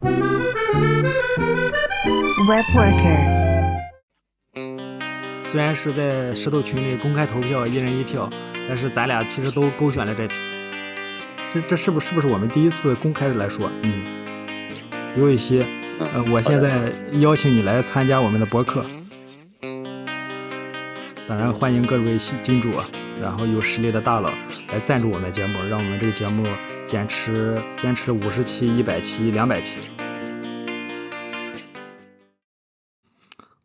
Web worker. 虽然是在石头群里公开投票，一人一票，但是咱俩其实都勾选了这票。这这是不是不是我们第一次公开来说？嗯，刘雨锡，呃，我现在邀请你来参加我们的博客。当然欢迎各位新金主，然后有实力的大佬来赞助我们的节目，让我们这个节目坚持坚持五十期、一百期、两百期。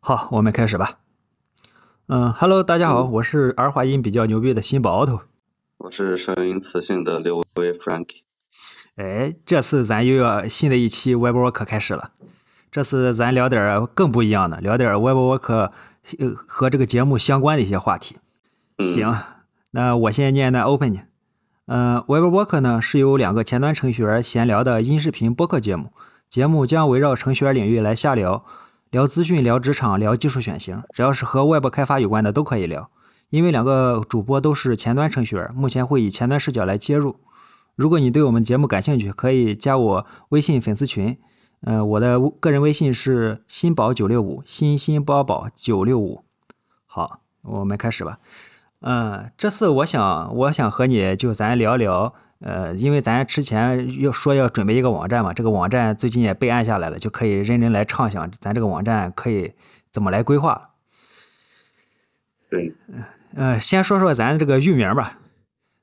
好，我们开始吧。嗯，Hello，大家好，我是儿化音比较牛逼的新宝奥特。我是声音磁性的刘威 Frankie。哎，这次咱又要新的一期 Web Work 开始了。这次咱聊点更不一样的，聊点 Web Work 呃和这个节目相关的一些话题。行，那我先念段 Open 嗯，Web Worker 呢是由两个前端程序员闲聊的音视频播客节目，节目将围绕程序员领域来瞎聊。聊资讯，聊职场，聊技术选型，只要是和外部开发有关的都可以聊。因为两个主播都是前端程序员，目前会以前端视角来接入。如果你对我们节目感兴趣，可以加我微信粉丝群。嗯，我的个人微信是新宝九六五，新新宝宝九六五。好，我们开始吧。嗯，这次我想，我想和你就咱聊聊。呃，因为咱之前要说要准备一个网站嘛，这个网站最近也备案下来了，就可以认真来畅想咱这个网站可以怎么来规划。对，呃，先说说咱这个域名吧。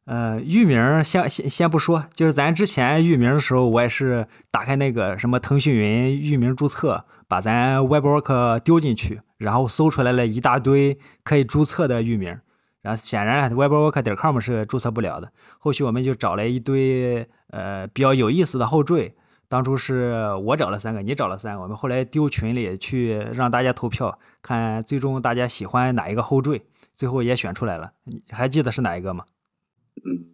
呃，域名先先先不说，就是咱之前域名的时候，我也是打开那个什么腾讯云域名注册，把咱 WebWork 丢进去，然后搜出来了一大堆可以注册的域名。然后显然 webworker 点 com 是注册不了的。后续我们就找了一堆呃比较有意思的后缀。当初是我找了三个，你找了三个。我们后来丢群里去让大家投票，看最终大家喜欢哪一个后缀。最后也选出来了，你还记得是哪一个吗？嗯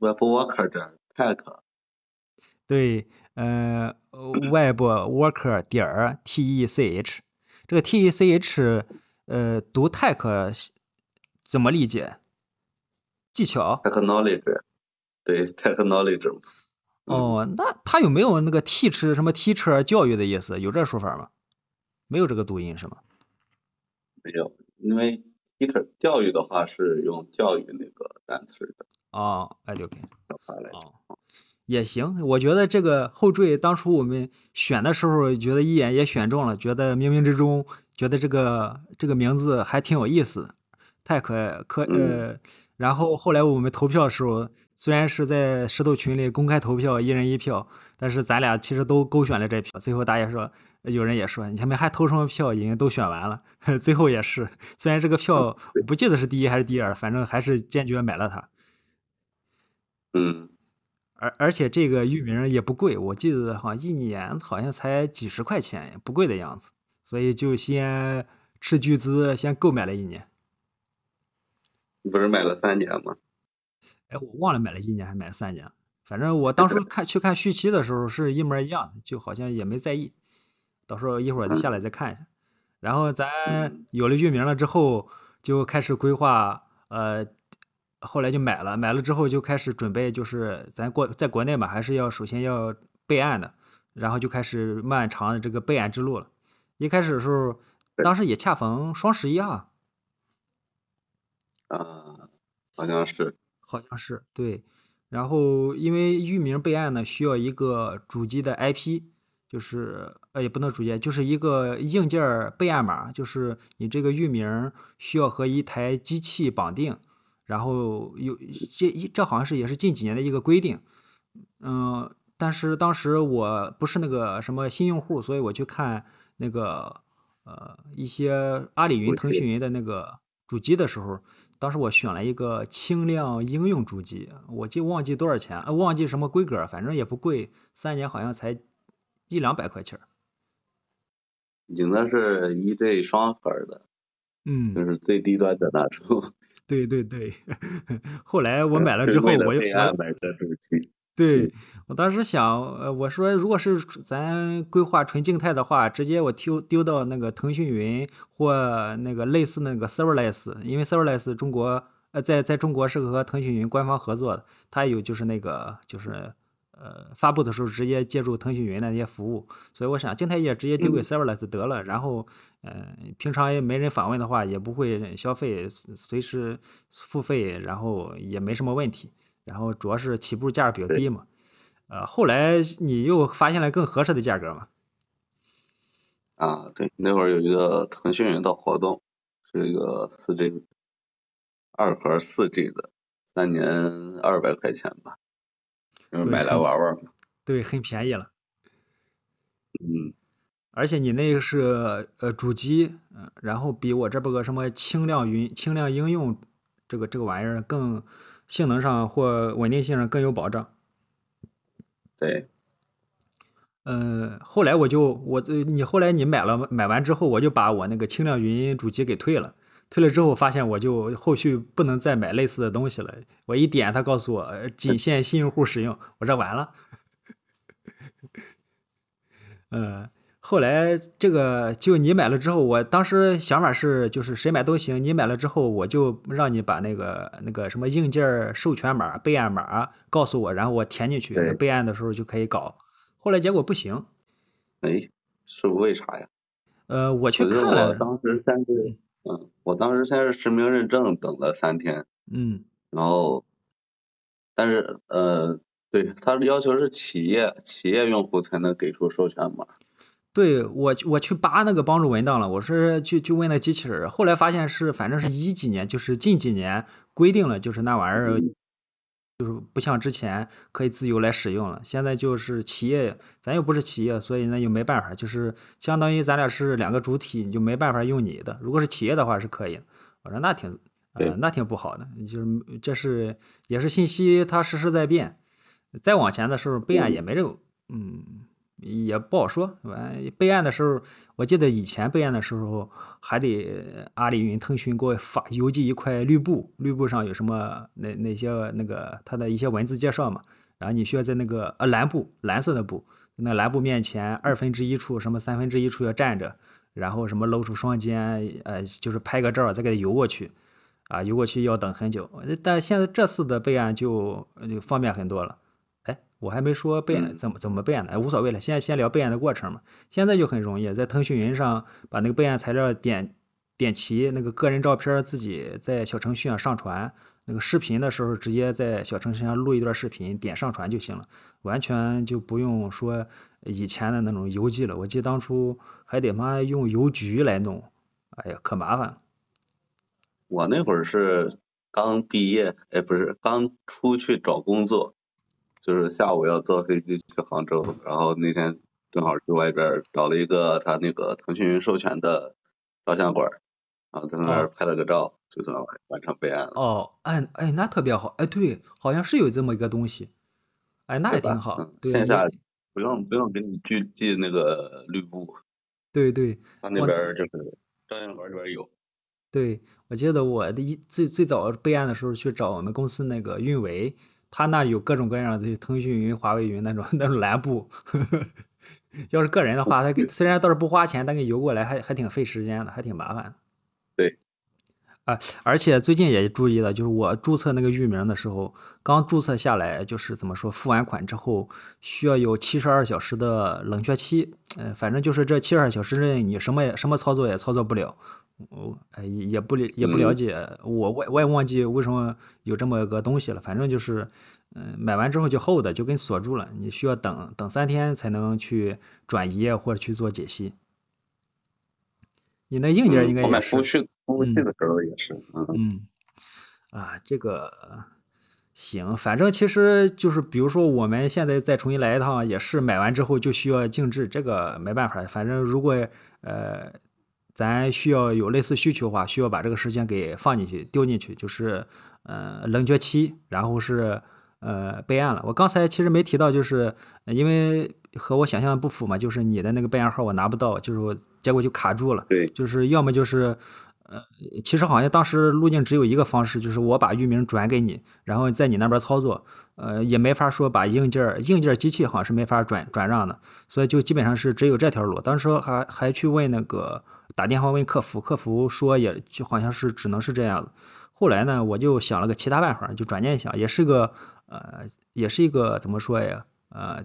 ，webworker 点 tech。对，呃，webworker 点 tech。这个 tech 呃读 tech。怎么理解？技巧？Technology，对，Technology。哦，那他有没有那个 teach 什么 teacher 教育的意思？有这说法吗？没有这个读音是吗？没有，因为 teacher 教育的话是用教育那个单词的。哦，educate。哦，也行。我觉得这个后缀当初我们选的时候，觉得一眼也选中了，觉得冥冥之中觉得这个这个名字还挺有意思的。太可爱，可呃，然后后来我们投票的时候，虽然是在石头群里公开投票，一人一票，但是咱俩其实都勾选了这票。最后大家说，有人也说，你们还投什么票？已经都选完了。最后也是，虽然这个票我不记得是第一还是第二，反正还是坚决买了它。嗯，而而且这个域名也不贵，我记得好像一年好像才几十块钱，不贵的样子。所以就先斥巨资先购买了一年。你不是买了三年吗？哎，我忘了买了一年还买了三年，反正我当时看去看续期的时候是一模一样的，就好像也没在意。到时候一会儿下来再看一下。然后咱有了域名了之后，就开始规划。呃，后来就买了，买了之后就开始准备，就是咱国在国内嘛，还是要首先要备案的，然后就开始漫长的这个备案之路了。一开始的时候，当时也恰逢双十一啊。啊，好像是，好像是对。然后因为域名备案呢，需要一个主机的 IP，就是呃也不能主机，就是一个硬件备案码，就是你这个域名需要和一台机器绑定。然后有这这好像是也是近几年的一个规定。嗯，但是当时我不是那个什么新用户，所以我去看那个呃一些阿里云、腾讯云的那个主机的时候。当时我选了一个轻量应用主机，我就忘记多少钱，忘记什么规格，反正也不贵，三年好像才一两百块钱。你那是一对双核的，嗯，就是最低端的那种。对 对对，后来我买了之后，我又买这主机。对我当时想，呃，我说如果是咱规划纯静态的话，直接我丢丢到那个腾讯云或那个类似那个 serverless，因为 serverless 中国呃在在中国是和腾讯云官方合作的，它有就是那个就是呃发布的时候直接借助腾讯云的那些服务，所以我想静态页直接丢给 serverless 得了，然后呃平常也没人访问的话，也不会消费，随时付费，然后也没什么问题，然后主要是起步价比较低嘛，呃后来你又发现了更合适的价格嘛？啊，对，那会儿有一个腾讯云的活动，是一个四 G 二核四 G 的，三年二百块钱吧，就是买来玩玩嘛。对，很便宜了。嗯，而且你那个是呃主机，嗯，然后比我这不个什么轻量云、轻量应用这个这个玩意儿更性能上或稳定性上更有保障。对。嗯，后来我就我你后来你买了买完之后，我就把我那个轻量云主机给退了。退了之后，发现我就后续不能再买类似的东西了。我一点，他告诉我仅限新用户使用，我这完了。嗯，后来这个就你买了之后，我当时想法是就是谁买都行。你买了之后，我就让你把那个那个什么硬件授权码、备案码告诉我，然后我填进去，备案的时候就可以搞。后来结果不行，哎，是为啥呀？呃，我去看了，当时先是，嗯，我当时先是实名认证等了三天，嗯，然后，但是呃，对，他的要求是企业企业用户才能给出授权码。对我我去扒那个帮助文档了，我是去去问那机器人，后来发现是反正是一几年，就是近几年规定了，就是那玩意儿。就是不像之前可以自由来使用了，现在就是企业，咱又不是企业，所以那就没办法，就是相当于咱俩是两个主体，你就没办法用你的。如果是企业的话是可以，我说那挺，呃，那挺不好的，就是这是也是信息它实时在变，再往前的时候备案也没这个，嗯。也不好说，完备案的时候，我记得以前备案的时候还得阿里云、腾讯给我发邮寄一块绿布，绿布上有什么那那些那个它的一些文字介绍嘛，然后你需要在那个呃蓝布蓝色的布，那蓝布面前二分之一处什么三分之一处要站着，然后什么露出双肩，呃就是拍个照再给它邮过去，啊邮过去要等很久，但现在这次的备案就就方便很多了。我还没说备案怎么怎么备案呢，哎，无所谓了，现在先聊备案的过程嘛。现在就很容易，在腾讯云上把那个备案材料点点齐，那个个人照片自己在小程序上上传，那个视频的时候直接在小程序上录一段视频，点上传就行了，完全就不用说以前的那种邮寄了。我记得当初还得妈用邮局来弄，哎呀，可麻烦了。我那会儿是刚毕业，哎，不是刚出去找工作。就是下午要坐飞机去杭州，然后那天正好去外边找了一个他那个腾讯云授权的照相馆，然后在那儿拍了个照，就算完完成备案了。哦，哎哎，那特别好，哎，对，好像是有这么一个东西，哎，那也挺好。线下不用不用给你去寄那个绿布。对对。他那边就是照相馆里边有。对，我记得我的一最最早备案的时候去找我们公司那个运维。他那有各种各样的腾讯云、华为云那种 那种蓝布，要是个人的话，他给虽然倒是不花钱，但给邮过来还还挺费时间的，还挺麻烦。对，啊，而且最近也注意了，就是我注册那个域名的时候，刚注册下来，就是怎么说，付完款之后需要有七十二小时的冷却期，嗯，反正就是这七十二小时内你什么也什么操作也操作不了。我哎也不了也不了解，我我我也忘记为什么有这么个东西了。反正就是，嗯，买完之后就厚的，就跟锁住了。你需要等等三天才能去转移或者去做解析。你那硬件应该也是。服务器服务器的时候也是。嗯。啊，这个行，反正其实就是比如说我们现在再重新来一趟，也是买完之后就需要静置，这个没办法。反正如果呃。咱需要有类似需求的话，需要把这个时间给放进去、丢进去，就是呃冷却期，然后是呃备案了。我刚才其实没提到，就是因为和我想象不符嘛，就是你的那个备案号我拿不到，就是结果就卡住了。对，就是要么就是呃，其实好像当时路径只有一个方式，就是我把域名转给你，然后在你那边操作，呃，也没法说把硬件硬件机器好像是没法转转让的，所以就基本上是只有这条路。当时还还去问那个。打电话问客服，客服说也就好像是只能是这样子。后来呢，我就想了个其他办法，就转念想，也是个呃，也是一个怎么说呀？呃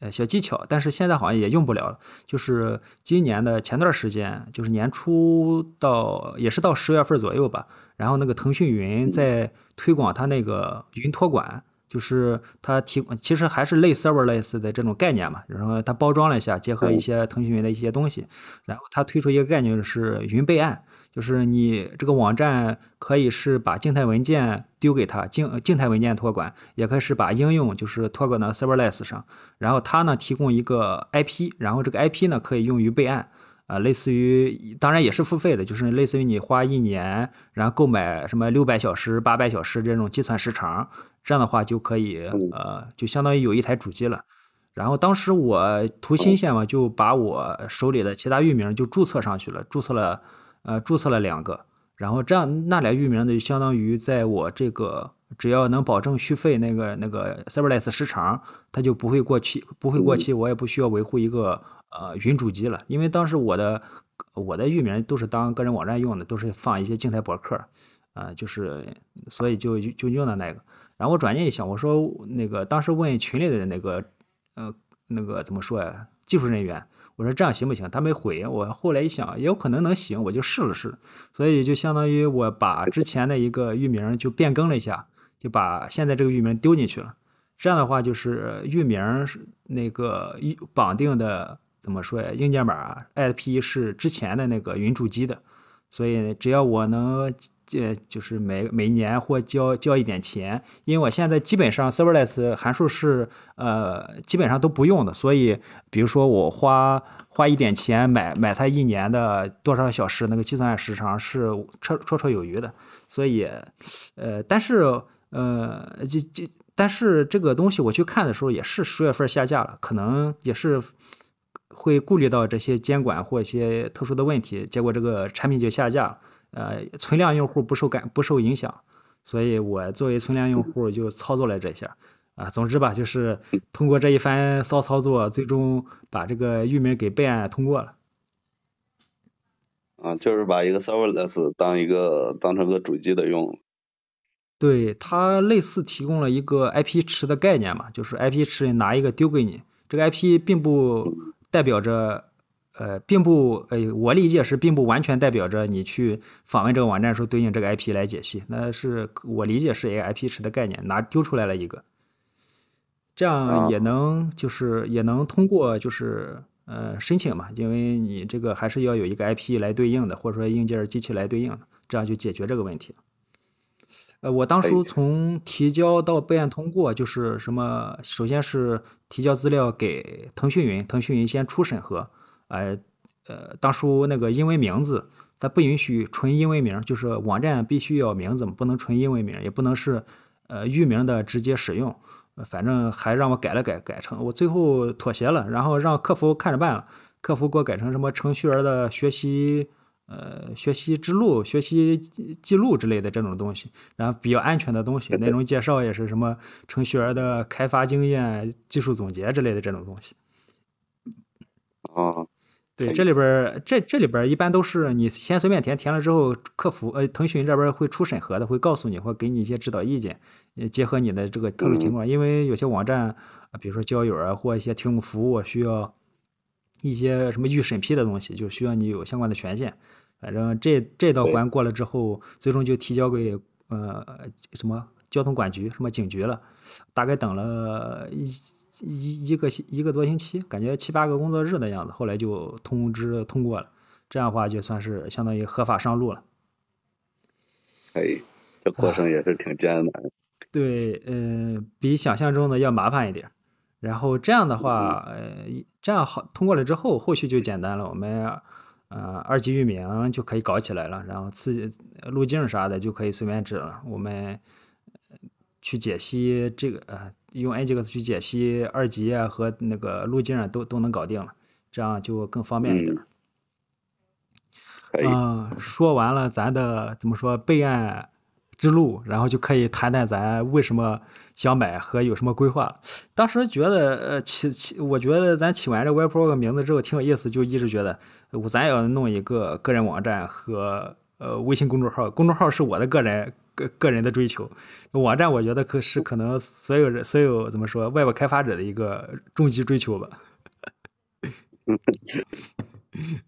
呃小技巧，但是现在好像也用不了了。就是今年的前段时间，就是年初到也是到十月份左右吧，然后那个腾讯云在推广它那个云托管。就是它提，其实还是类 serverless 的这种概念嘛，然后它包装了一下，结合一些腾讯云的一些东西，然后它推出一个概念是云备案，就是你这个网站可以是把静态文件丢给它，静静态文件托管，也可以是把应用就是托管到 serverless 上，然后它呢提供一个 IP，然后这个 IP 呢可以用于备案。啊，类似于，当然也是付费的，就是类似于你花一年，然后购买什么六百小时、八百小时这种计算时长，这样的话就可以，呃，就相当于有一台主机了。然后当时我图新鲜嘛，就把我手里的其他域名就注册上去了，注册了，呃，注册了两个。然后这样那俩域名呢，就相当于在我这个只要能保证续费那个那个 serverless 时长，它就不会过期，不会过期，我也不需要维护一个。呃，云主机了，因为当时我的我的域名都是当个人网站用的，都是放一些静态博客，啊，就是所以就就用的那个。然后我转念一想，我说那个当时问群里的那个呃那个怎么说呀？技术人员，我说这样行不行？他没回。我后来一想，也有可能能行，我就试了试。所以就相当于我把之前的一个域名就变更了一下，就把现在这个域名丢进去了。这样的话，就是域名是那个绑定的。怎么说呀？硬件码 IP 是之前的那个云主机的，所以只要我能，呃，就是每每年或交交一点钱，因为我现在基本上 serverless 函数是呃基本上都不用的，所以比如说我花花一点钱买买它一年的多少小时那个计算时长是绰绰绰有余的，所以呃，但是呃，这这但是这个东西我去看的时候也是十月份下架了，可能也是。会顾虑到这些监管或一些特殊的问题，结果这个产品就下架了。呃，存量用户不受感不受影响，所以我作为存量用户就操作了这些。啊，总之吧，就是通过这一番骚操作，最终把这个域名给备案通过了。啊，就是把一个 serverless 当一个当成个主机的用。对，它类似提供了一个 IP 池的概念嘛，就是 IP 池拿一个丢给你，这个 IP 并不。代表着，呃，并不，呃，我理解是并不完全代表着你去访问这个网站时候对应这个 IP 来解析，那是我理解是一个 IP 池的概念，拿丢出来了一个，这样也能就是也能通过就是呃申请嘛，因为你这个还是要有一个 IP 来对应的，或者说硬件机器来对应的，这样就解决这个问题。呃，我当初从提交到备案通过，就是什么，首先是提交资料给腾讯云，腾讯云先初审核。呃，呃，当初那个英文名字，它不允许纯英文名，就是网站必须要名字，不能纯英文名，也不能是呃域名的直接使用。反正还让我改了改，改成我最后妥协了，然后让客服看着办了。客服给我改成什么程序员的学习。呃，学习之路、学习记录之类的这种东西，然后比较安全的东西，内容介绍也是什么程序员的开发经验、技术总结之类的这种东西。哦，对，这里边这这里边一般都是你先随便填，填了之后，客服呃腾讯这边会出审核的，会告诉你或给你一些指导意见，也结合你的这个特殊情况，因为有些网站，比如说交友啊或一些提供服务需要一些什么预审批的东西，就需要你有相关的权限。反正这这道关过了之后，最终就提交给呃什么交通管局、什么警局了。大概等了一一一个一个多星期，感觉七八个工作日的样子，后来就通知通过了。这样的话，就算是相当于合法上路了。哎，这过程也是挺艰难。对，嗯，比想象中的要麻烦一点。然后这样的话，呃，这样好通过了之后，后续就简单了。我们。呃，二级域名就可以搞起来了，然后次路径啥的就可以随便指了。我们去解析这个，呃，用 Nginx 去解析二级啊和那个路径啊都都能搞定了，这样就更方便一点。嗯，说完了咱的怎么说备案。之路，然后就可以谈谈咱为什么想买和有什么规划。当时觉得，呃，起起，我觉得咱起完这 WebPro 名字之后挺有意思，就一直觉得，咱也要弄一个个人网站和呃微信公众号，公众号是我的个人个个人的追求，网站我觉得可是可能所有人所有怎么说外部开发者的一个终极追求吧。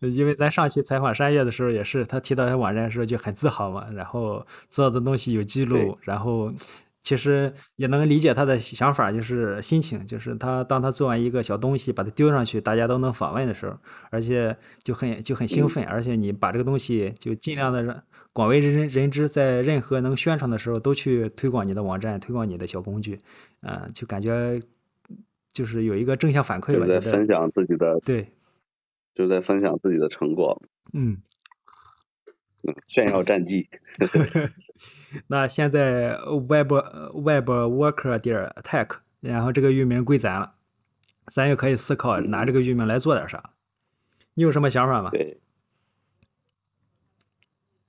因为咱上期采访山月的时候也是，他提到他网站的时候就很自豪嘛，然后做的东西有记录，然后其实也能理解他的想法，就是心情，就是他当他做完一个小东西，把它丢上去，大家都能访问的时候，而且就很就很兴奋，而且你把这个东西就尽量的让广为人人知，在任何能宣传的时候都去推广你的网站，推广你的小工具，嗯，就感觉就是有一个正向反馈吧，在分享自己的对。就在分享自己的成果，嗯，炫耀战绩。那现在 web web worker 点 tech，然后这个域名归咱了，咱也可以思考拿这个域名来做点啥。你有什么想法吗？对，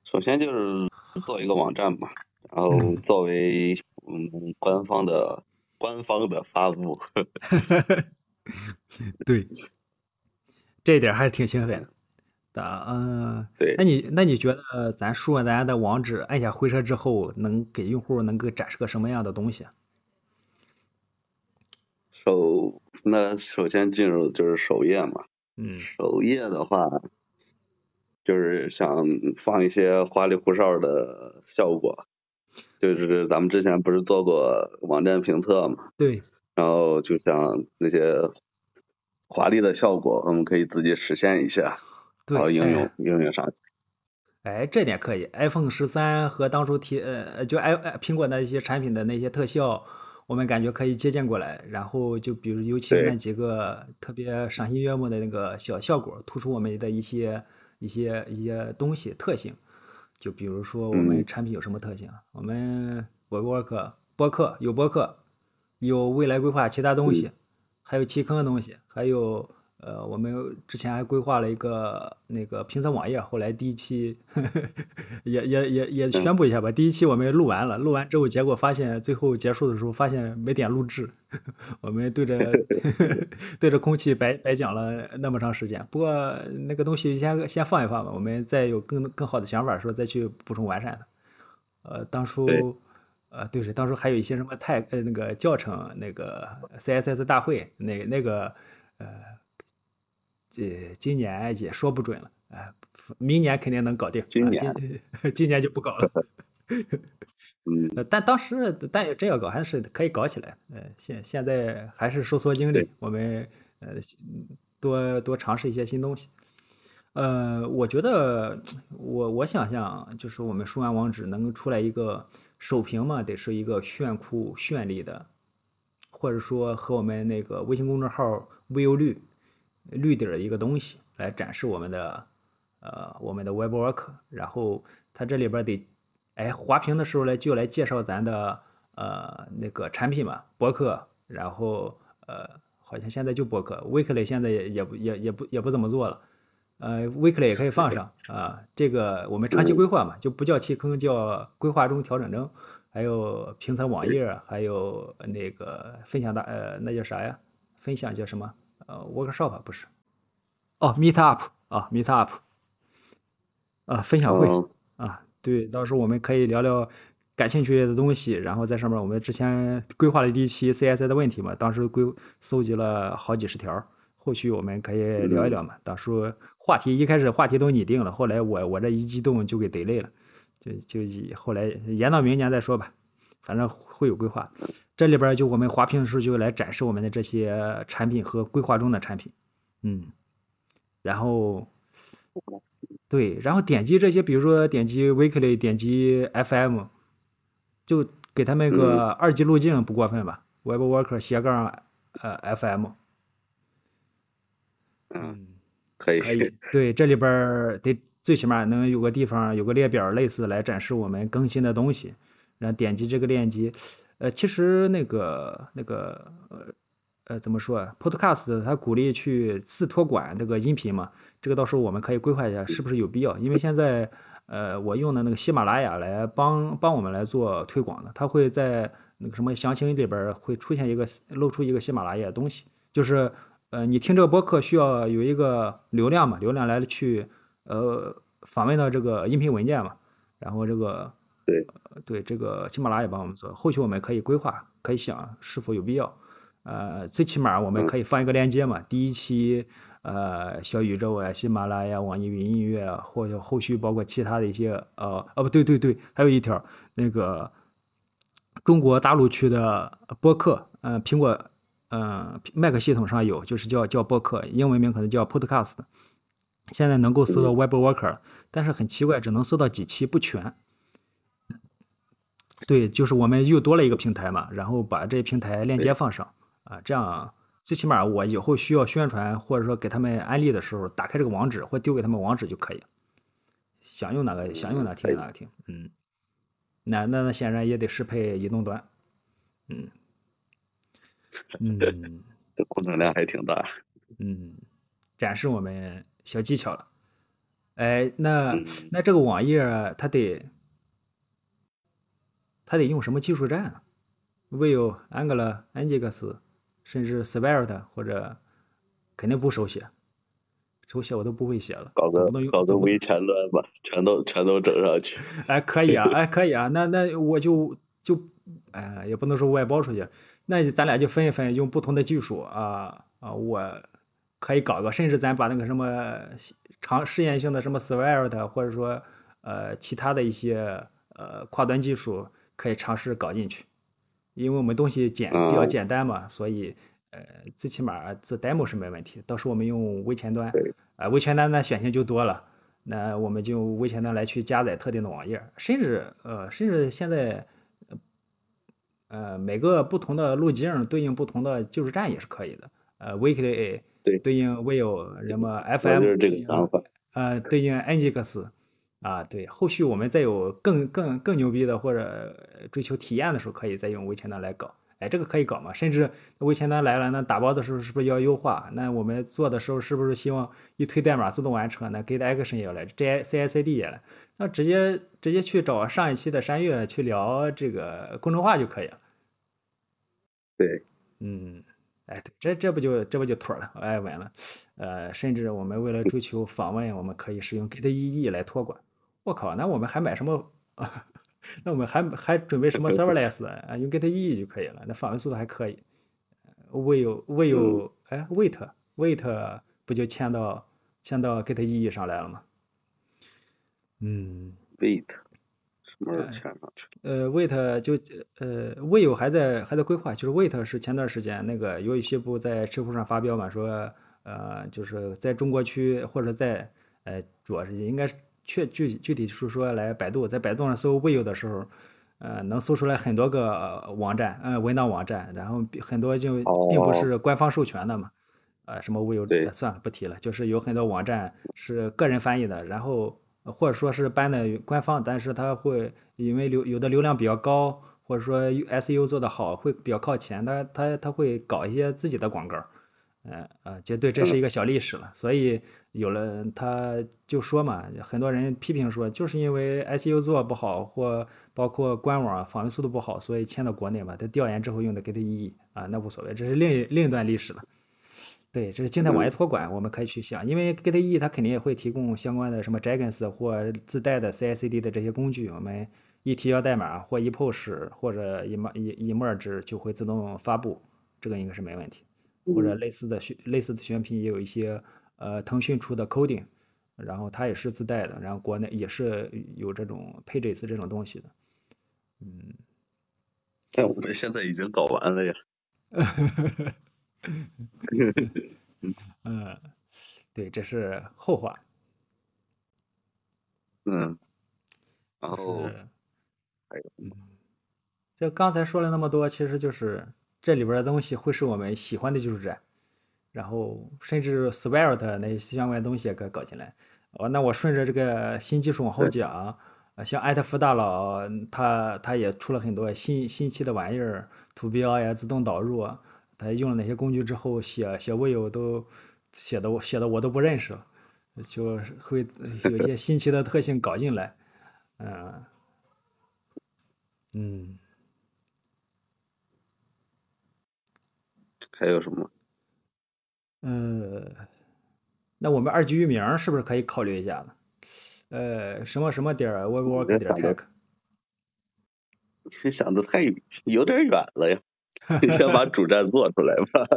首先就是做一个网站嘛，然后作为嗯官方的官方的发布。对。这一点还是挺兴奋的，嗯，对。那你那你觉得咱输入咱的网址，按下回车之后，能给用户能够展示个什么样的东西？首那首先进入就是首页嘛，嗯，首页的话，就是想放一些花里胡哨的效果，就是咱们之前不是做过网站评测嘛，对，然后就像那些。华丽的效果，我们可以自己实现一下，然后应用应用上去。哎，这点可以。iPhone 十三和当初提呃，就 i 苹果的一些产品的那些特效，我们感觉可以借鉴过来。然后就比如，尤其是那几个特别赏心悦目的那个小效果，突出我们的一些一些一些东西特性。就比如说，我们产品有什么特性？我们 WeWork 播客有播客，有未来规划其他东西。还有弃坑的东西，还有呃，我们之前还规划了一个那个评测网页，后来第一期 也也也也宣布一下吧。第一期我们录完了，录完之后，结果发现最后结束的时候发现没点录制，我们对着 对着空气白白讲了那么长时间。不过那个东西先先放一放吧，我们再有更更好的想法时候再去补充完善的。呃，当初。呃，对是，当时还有一些什么太呃那个教程，那个 CSS 大会，那那个呃，这今年也说不准了，哎，明年肯定能搞定，今年 今年就不搞了。嗯，但当时但真要搞还是可以搞起来，呃，现现在还是收缩精力，我们呃多多尝试一些新东西。呃，我觉得我我想象就是我们输完网址能够出来一个。首屏嘛，得是一个炫酷绚丽的，或者说和我们那个微信公众号 view 率绿底的一个东西来展示我们的呃我们的 web work。然后它这里边得哎滑屏的时候来，就来介绍咱的呃那个产品嘛，博客。然后呃好像现在就博客，weekly 现在也也不也也不也不怎么做了。呃，weekly 也可以放上啊，这个我们长期规划嘛，就不叫弃坑，叫规划中调整中。还有评测网页，还有那个分享大呃，那叫啥呀？分享叫什么？呃，workshop 不是？哦，meet up 啊，meet up 啊，分享会啊，对，到时候我们可以聊聊感兴趣的东西，然后在上面我们之前规划了第一期 CSI 的问题嘛，当时规搜集了好几十条。后续我们可以聊一聊嘛。到时候话题一开始话题都拟定了，后来我我这一激动就给得累了，就就以后来延到明年再说吧。反正会有规划。这里边就我们滑屏的时候就来展示我们的这些产品和规划中的产品，嗯，然后对，然后点击这些，比如说点击 Weekly，点击 FM，就给他们个二级路径，不过分吧？Web Worker 斜杠呃 FM。嗯，可以可以，对，这里边得最起码能有个地方有个列表类似来展示我们更新的东西，然后点击这个链接，呃，其实那个那个呃呃怎么说啊？Podcast 它鼓励去自托管这个音频嘛，这个到时候我们可以规划一下是不是有必要，因为现在呃我用的那个喜马拉雅来帮帮我们来做推广的，它会在那个什么详情里边会出现一个露出一个喜马拉雅的东西，就是。呃，你听这个播客需要有一个流量嘛？流量来去，呃，访问到这个音频文件嘛？然后这个对呃对这个喜马拉雅帮我们做，后续我们可以规划，可以想是否有必要。呃，最起码我们可以放一个链接嘛，第一期呃小宇宙啊、喜马拉雅、网易云音乐啊，或者后续包括其他的一些呃哦不对对对，还有一条那个中国大陆区的播客，呃苹果呃 Mac 系统上有，就是叫叫播客，英文名可能叫 Podcast，现在能够搜到 Web Worker，但是很奇怪，只能搜到几期不全。对，就是我们又多了一个平台嘛，然后把这平台链接放上啊，这样最起码我以后需要宣传或者说给他们安利的时候，打开这个网址或丢给他们网址就可以。想用哪个想用哪个听哪个听，嗯，那那那显然也得适配移动端，嗯 嗯这工程量还挺大。嗯，展示我们小技巧了。哎，那嗯那这个网页它得它得用什么技术栈呢？Vue、Angular、Nginx，甚至 Svelte 或者肯定不手写，手写我都不会写了，搞个搞个微前端吧，全都全都整上去。哎，可以啊，哎，可以啊，那那我就就，哎，也不能说外包出去，那咱俩就分一分，用不同的技术啊啊，我可以搞个，甚至咱把那个什么尝试验性的什么 Svelte，或者说呃其他的一些呃跨端技术，可以尝试搞进去，因为我们东西简比较嗯简单嘛，所以呃最起码做 demo 是没问题，到时候我们用微前端对，啊、微前端那选项就多了。那我们就用微前端来去加载特定的网页，甚至呃，甚至现在呃每个不同的路径对应不同的技术站也是可以的。呃，Weekly 对对应 will 什么 FM 就是这对应个想法。呃对应 Nginx 啊，对，后续我们再有更更更牛逼的或者追求体验的时候，可以再用微前端来搞。哎，这个可以搞嘛？甚至微前端来了，那打包的时候是不是要优化？那我们做的时候是不是希望一推代码自动完成？那 Git Action 也要来，J CI/CD 也来，那直接直接去找上一期的山月去聊这个工程化就可以了。对，嗯，哎，对，这这不就这不就妥了，哎，稳了。呃，甚至我们为了追求访问，我们可以使用 Git EE 来托管。我靠，那我们还买什么？那我们还还准备什么 serverless 啊？用 Git EE 就可以了，那访问速度还可以。Vue Vue 哎，Wait Wait 不就迁到迁到 Git EE 上来了吗？嗯，Wait，什么时哎候签上去？呃，Wait 就呃，Vue 还在还在规划，就是 Wait 是前段时间那个有一些部在知乎上发表嘛，说呃，就是在中国区或者在呃，主要是应该是确具具体是说来百度，在百度上搜 Vue 的时候，呃，能搜出来很多个呃网站，呃，文档网站，然后很多就并不哦是官方授权的嘛，呃，什么呃算了不提了，就是有很多网站是个人翻译的，然后呃或者说是搬的官方，但是它会因为流有的流量比较高，或者说 SEO 做的好，会比较靠前，它它它会搞一些自己的广告，呃呃，就对，这是一个小历史了。所以有了他就说嘛，很多人批评说，就是因为 ICU 做不好，或包括官网访问速度不好，所以迁到国内嘛。他调研之后用的 Git EE 啊，那无所谓，这是另一另一段历史了。对，这是静态网页托管，我们可以去想，因为 Git EE 它肯定也会提供相关的什么 Jenkins 或自带的 CI/CD 的这些工具，我们一提交代码或一 push 或者一 mer 一一 merge 就会自动发布，这个应该是没问题。或者类似的选类似的选品也有一些呃腾讯出的 coding，然后它也是自带的，然后国内也是有这种 Pages 这种东西的。嗯但我们现在已经搞完了呀。嗯，对，这是后话。嗯，然后是还有就刚才说了那么多，其实就是这里边的东西会是我们喜欢的就是这，然后甚至 Svelte 那些相关的东西也可以搞进来。哦，那我顺着这个新技术往后讲，啊，像艾特夫大佬他他也出了很多新新奇的玩意儿，图标呀、自动导入啊，他用了哪些工具之后，写写 Vue 都写的我写的我都不认识了，就会 有一些新奇的特性搞进来，嗯、嗯。还有什么？呃，那我们二级域名是不是可以考虑一下呢？呃什么什么点儿 webwork 点想的 tech。你想的太有点远了呀，你先把主站做出来吧。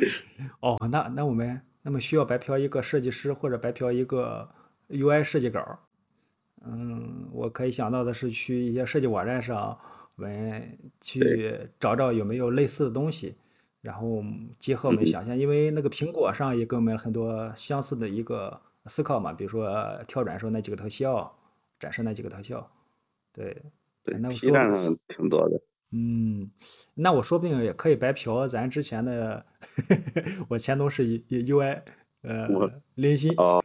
哦，那那我们那么需要白嫖一个设计师或者白嫖一个 UI 设计稿。嗯，我可以想到的是去一些设计网站上，我们去找找有没有类似的东西，然后结合我们嗯想象，因为那个苹果上也给我们很多相似的一个思考嘛，比如说跳转时候那几个特效，展示那几个特效，对，对那我，P 说站上挺多的。嗯，那我说不定也可以白嫖咱之前的，我前同事 U UI，呃我，林鑫，哦，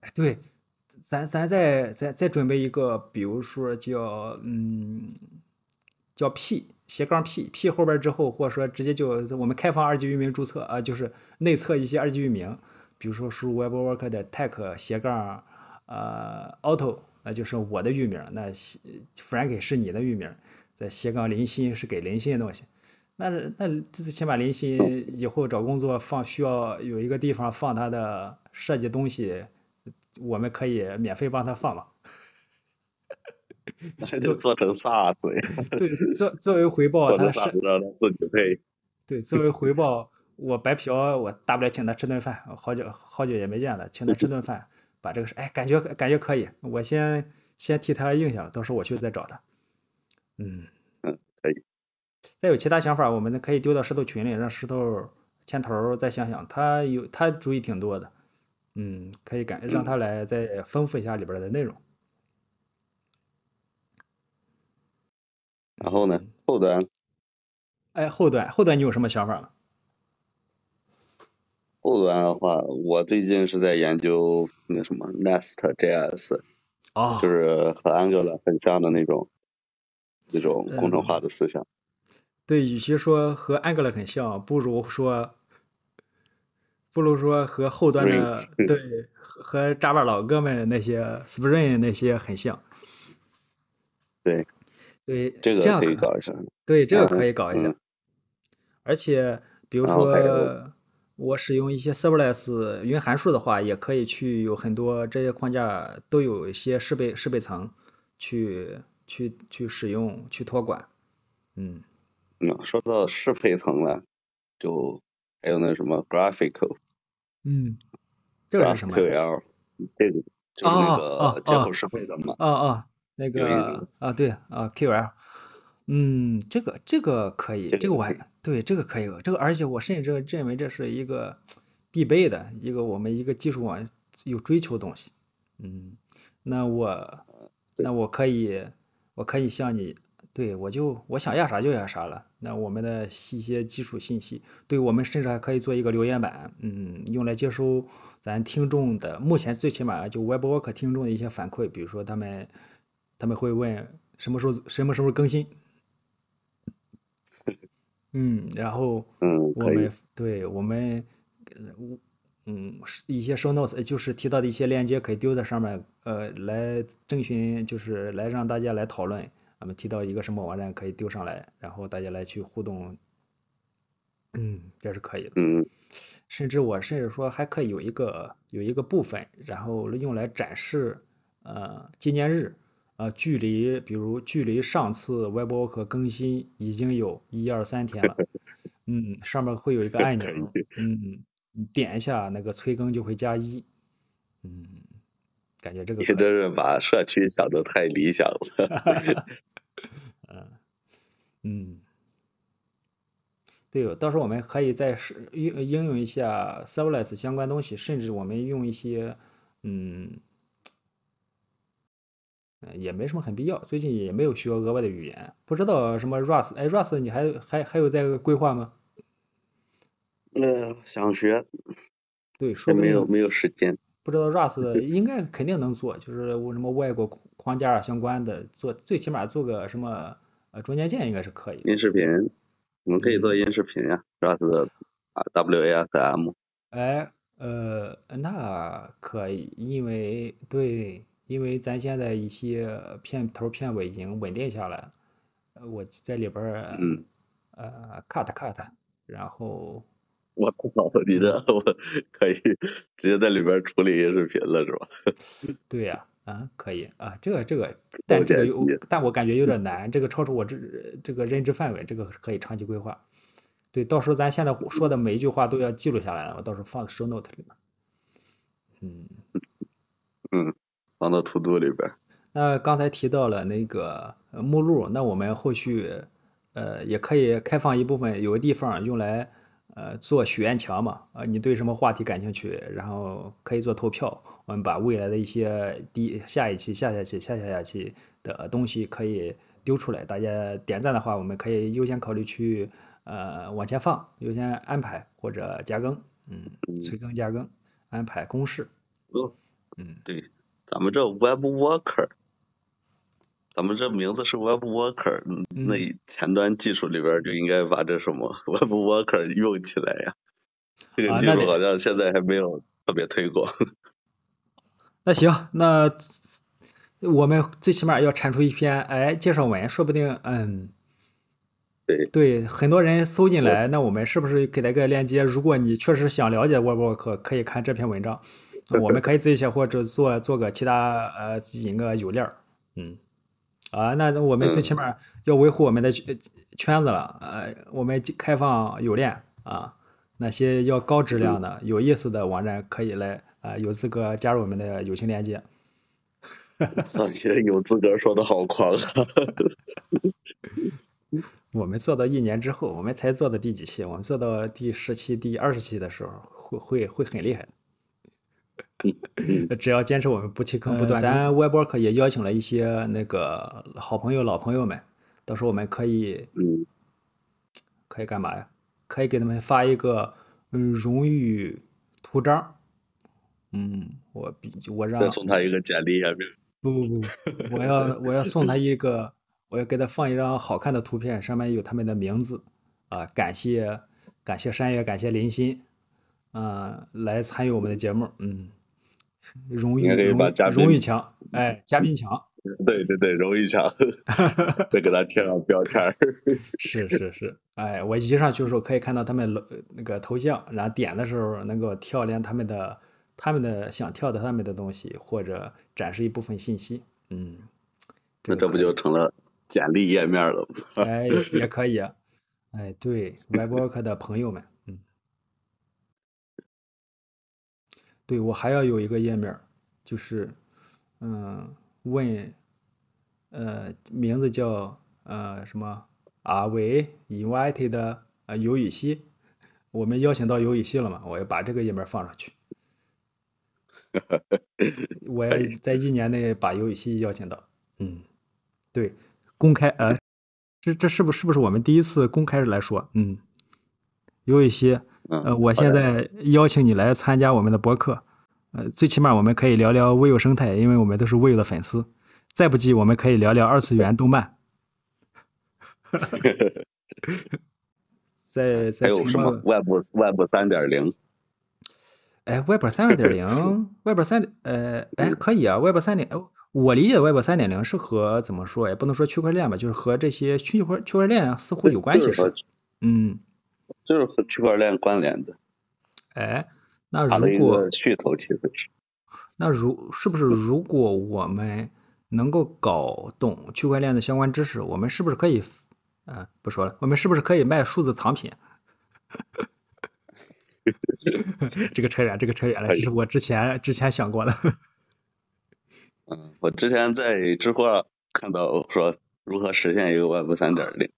哎 对，咱咱再再再准备一个，比如说叫嗯叫 P 斜杠 P P 后边之后，或者说直接就我们开放二级域名注册啊、就是内测一些二级域名，比如说输入 WebWork 的 tech 斜杠呃 auto，那就是我的域名，那 Frank 是你的域名，在斜杠林鑫是给林鑫的东西。那那最起码林鑫以后找工作放需要有一个地方放他的设计东西，我们可以免费帮他放嘛。那就做成 SaaS 呀，对，作作为回报，做成他是 SaaS 让他自己配。对作为回报，我白嫖，我大不了请他吃顿饭，好久好久也没见了，请他吃顿饭，把这个事，哎，感觉感觉可以，我先先替他应下了，到时候我去再找他。嗯，嗯，可以。再有其他想法，我们可以丢到石头群里，让石头牵头再想想，他有他主意挺多的，嗯，可以感让他来再丰富一下里边的内容。然后呢，后端哎，后端后端你有什么想法吗？后端的话，我最近是在研究那什么 Nest.js，哦，就是和 Angular 很像的那种那种工程嗯化的思想。对，与其说和 Angular 很像，不如说，不如说和后端的对 和和 Java 老哥们那些 Spring 那些很像。对，对，这个样可以搞一下。对，这个可以搞一下。嗯而且，比如说，我使用一些 serverless 云函数的话，也可以去有很多这些框架都有一些适配适配层，去去去使用去托管。嗯，嗯，说到适配层了，就还有那什么 Graphical 嗯，这个是什么呀？GraphQL，这个就是哦那哦个接哦口适配的嘛。啊啊，那个个啊，对啊，QL，嗯，这个这个可以，这个我还对这个可以，这个而且我甚至认为这是一个必备的一个我们一个技术网有追求的东西。嗯，那我那我可以我可以向你，对我就我想要啥就要啥了。那我们的一些基础信息，对我们甚至还可以做一个留言板，嗯，用来接收咱听众的，目前最起码就 WebWork 听众的一些反馈，比如说他们他们会问什么时候什么时候更新，嗯，然后嗯，我们。对我们，嗯，是一些 show notes，呃就是提到的一些链接可以丢在上面，呃，来征询，就是来让大家来讨论。我们提到一个什么网站可以丢上来，然后大家来去互动，嗯，这是可以的。嗯，甚至我甚至说还可以有一个有一个部分，然后用来展示呃纪念日，呃距离比如距离上次 WebWork 更新已经有一二三天了，嗯，上面会有一个按钮以，嗯，你点一下那个催更就会加一，嗯，感觉这个你真是把社区想的太理想了。嗯，对，到时候我们可以再是应应用一下 serverless 相关东西，甚至我们用一些，嗯，呃也没什么很必要。最近也没有学额外的语言，不知道什么 Rust，哎，Rust 你还还还有在规划吗？呃，想学对，说没有没有时间。不知道 Rust 应该肯定能做，就是我什么外国框架啊相关的，做最起码做个什么呃中间件应该是可以的。音视频，我们可以做音视频呀，Rust 的啊 WASM。哎，呃，那可以，因为对，因为咱现在一些片头片尾已经稳定下来我在里边儿嗯呃 cut cut，然后 我操，你这我可以直接在里边处理音视频了是吧？对呀、啊，可以啊，这个这个，但这个有，但我感觉有点难，这个超出我这这个认知范围，这个可以长期规划。对，到时候咱现在说的每一句话都要记录下来了，我到时候放 show note 里面。嗯，嗯，放到 to do 里边。那刚才提到了那个呃目录，那我们后续呃也可以开放一部分，有个地方用来呃做许愿墙嘛，呃你对什么话题感兴趣，然后可以做投票，我们把未来的一些第下一期、下下期、下下下期的东西可以丢出来，大家点赞的话，我们可以优先考虑去呃往前放，优先安排或者加更，嗯，催更加更，安排公示，哦，嗯，对，咱们这 web worker，咱们这名字是 web worker，嗯那嗯前端技术里边就应该把这什么 web worker 用起来呀。这个技术好像现在还没有特别推广。那行，那我们最起码要产出一篇哎介绍文，说不定嗯，对对，很多人搜进来，那我们是不是给他个链接？如果你确实想了解 Webwork，可以看这篇文章，我们可以自己写或者做做个其他呃引个有链儿，嗯。啊，那我们最起码要维护我们的圈圈子了，呃，我们开放有链啊，那些要高质量的、有意思的网站可以来啊、有资格加入我们的友情链接。这有资格说的好狂啊！我们做到一年之后，我们才做到第几期？我们做到第十期、第二十期的时候，会会会很厉害。只要坚持我们不弃坑不断，咱 Webwork 也邀请了一些那个好朋友、老朋友们，到时候我们可以嗯，可以干嘛呀？可以给他们发一个嗯荣誉图章。嗯，我比我让送他一个简历页面。不不不，我要我要送他一个，我要给他放一张好看的图片，上面有他们的名字啊，感谢感谢山月，感谢林鑫，啊，来参与我们的节目，嗯，荣誉荣誉墙，哎，嘉宾墙，对对对，荣誉墙，再给他贴上标签儿。是是是，哎，我一上去的时候可以看到他们 lo- 那个头像，然后点的时候能够跳连他们的他们的想跳的他们的东西，或者展示一部分信息，嗯，那这不就成了简历页面了吗？哎，也可以啊。哎，对，Webwork 的朋友们，对我还要有一个页面儿，就是，嗯，问，呃，名字叫呃什么？Are we invited？呃，尤雨溪，我们邀请到尤雨溪了嘛？我要把这个页面放上去。我 要在一年内把尤雨溪邀请到。嗯，对，公开呃，这这是不是不是我们第一次公开来说？嗯，有一些嗯，呃，我现在邀请你来参加我们的博客，呃，最起码我们可以聊聊微友生态，因为我们都是微友的粉丝。再不济，我们可以聊聊二次元动漫。在还在还有什么 Web Web 三点零？哎，Web 三点零，Web 三，呃，哎，可以啊，Web 三点，呃我理解的 Web 三点零是和怎么说也不能说区块链吧，就是和这些区块区块链似乎有关系是，嗯，就是和区块链关联的，哎，那如果个噱头其实是。那如是不是如果我们能够搞懂区块链的相关知识，我们是不是可以，呃，不说了，我们是不是可以卖数字藏品？这个扯远，这个扯远了，这是我之前之前想过的。嗯，我之前在知乎上看到说如何实现一个 Web 三点零，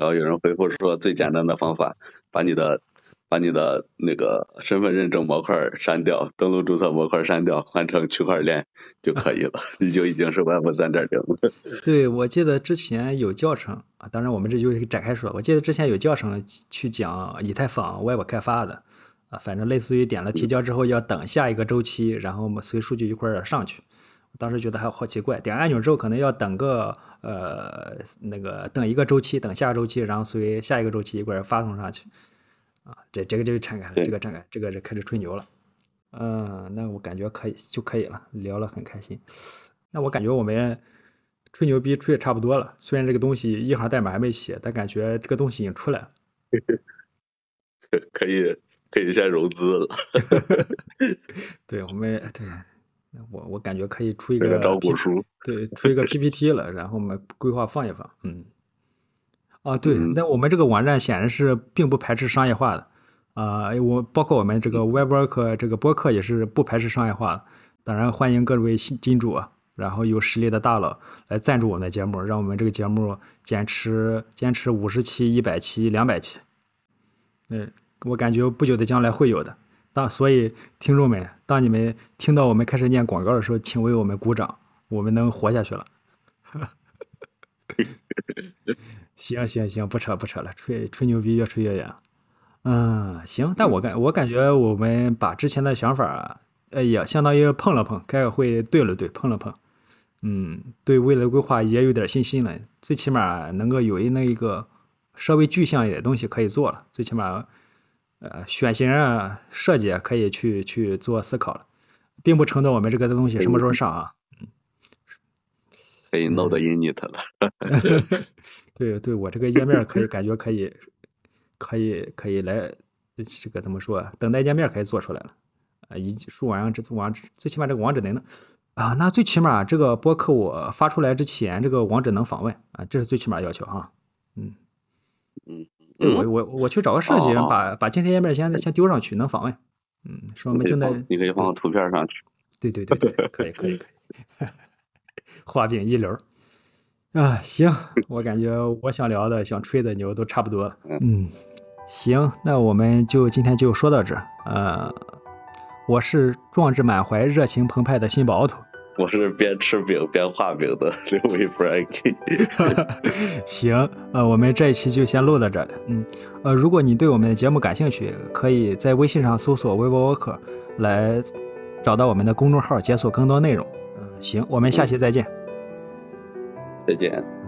然后有人回复说最简单的方法，把你的把你的那个身份认证模块删掉，登录注册模块删掉，换成区块链就可以了，你就已经是 Web 三点零了。对，我记得之前有教程啊，当然我们这就展开说。我记得之前有教程去讲以太坊 Web 开发的啊，反正类似于点了提交之后要等下一个周期，然后我们随数据一块儿上去。我当时觉得还好奇怪，点按钮之后可能要等个呃那个等一个周期，等下个周期，然后随下一个周期一块儿发送上去啊。这这个就展开了，这个展开，这个是开始吹牛了。嗯，那我感觉可以就可以了，聊了很开心。那我感觉我们吹牛逼吹的差不多了，虽然这个东西一行代码还没写，但感觉这个东西已经出来了。可以可以先融资了。对，我们对，我我感觉可以出一个对，出一个 PPT 了，然后我们规划放一放，嗯。啊，对，嗯那我们这个网站显然是并不排斥商业化的，啊、我包括我们这个 WebWork 这个播客也是不排斥商业化的。当然，欢迎各位新金主啊，然后有实力的大佬来赞助我们的节目，让我们这个节目坚持坚持五十期、一百期、两百期。嗯，我感觉不久的将来会有的。当所以，听众们，当你们听到我们开始念广告的时候，请为我们鼓掌，我们能活下去了。行行行，不扯不扯了，吹吹牛逼越吹越远。嗯，行，但我感我感觉我们把之前的想法，呃，也相当于碰了碰，开个会对了对，碰了碰。嗯，对未来规划也有点信心了，最起码能够有一那一个稍微具象一点东西可以做了，最起码，呃，选型啊、设计啊可以去去做思考了，并不承诺我们这个东西什么时候上啊。可以 Node init 了。对对，我这个页面可以感觉可以，可以可以来，这个怎么说啊？等待页面可以做出来了，啊，以及输网这网址，最起码这个网址能能啊，那最起码这个播客我发出来之前，这个网址能访问啊，这是最起码要求啊。嗯，嗯，对我我我去找个设计人哦把把今天页面先先丢上去，能访问。嗯，说我们正在你可以放图片上去。对对对对，可以可以可以，画饼一流啊！行，我感觉我想聊的、想吹的牛都差不多了。嗯，行，那我们就今天就说到这儿。呃，我是壮志满怀、热情澎湃的新宝奥特。我是边吃饼边画饼的 刘伟 Frankie。行，呃，我们这一期就先录到这里。嗯，呃，如果你对我们的节目感兴趣，可以在微信上搜索“微博沃克”来找到我们的公众号，解锁更多内容。嗯，行，我们下期再见。再见。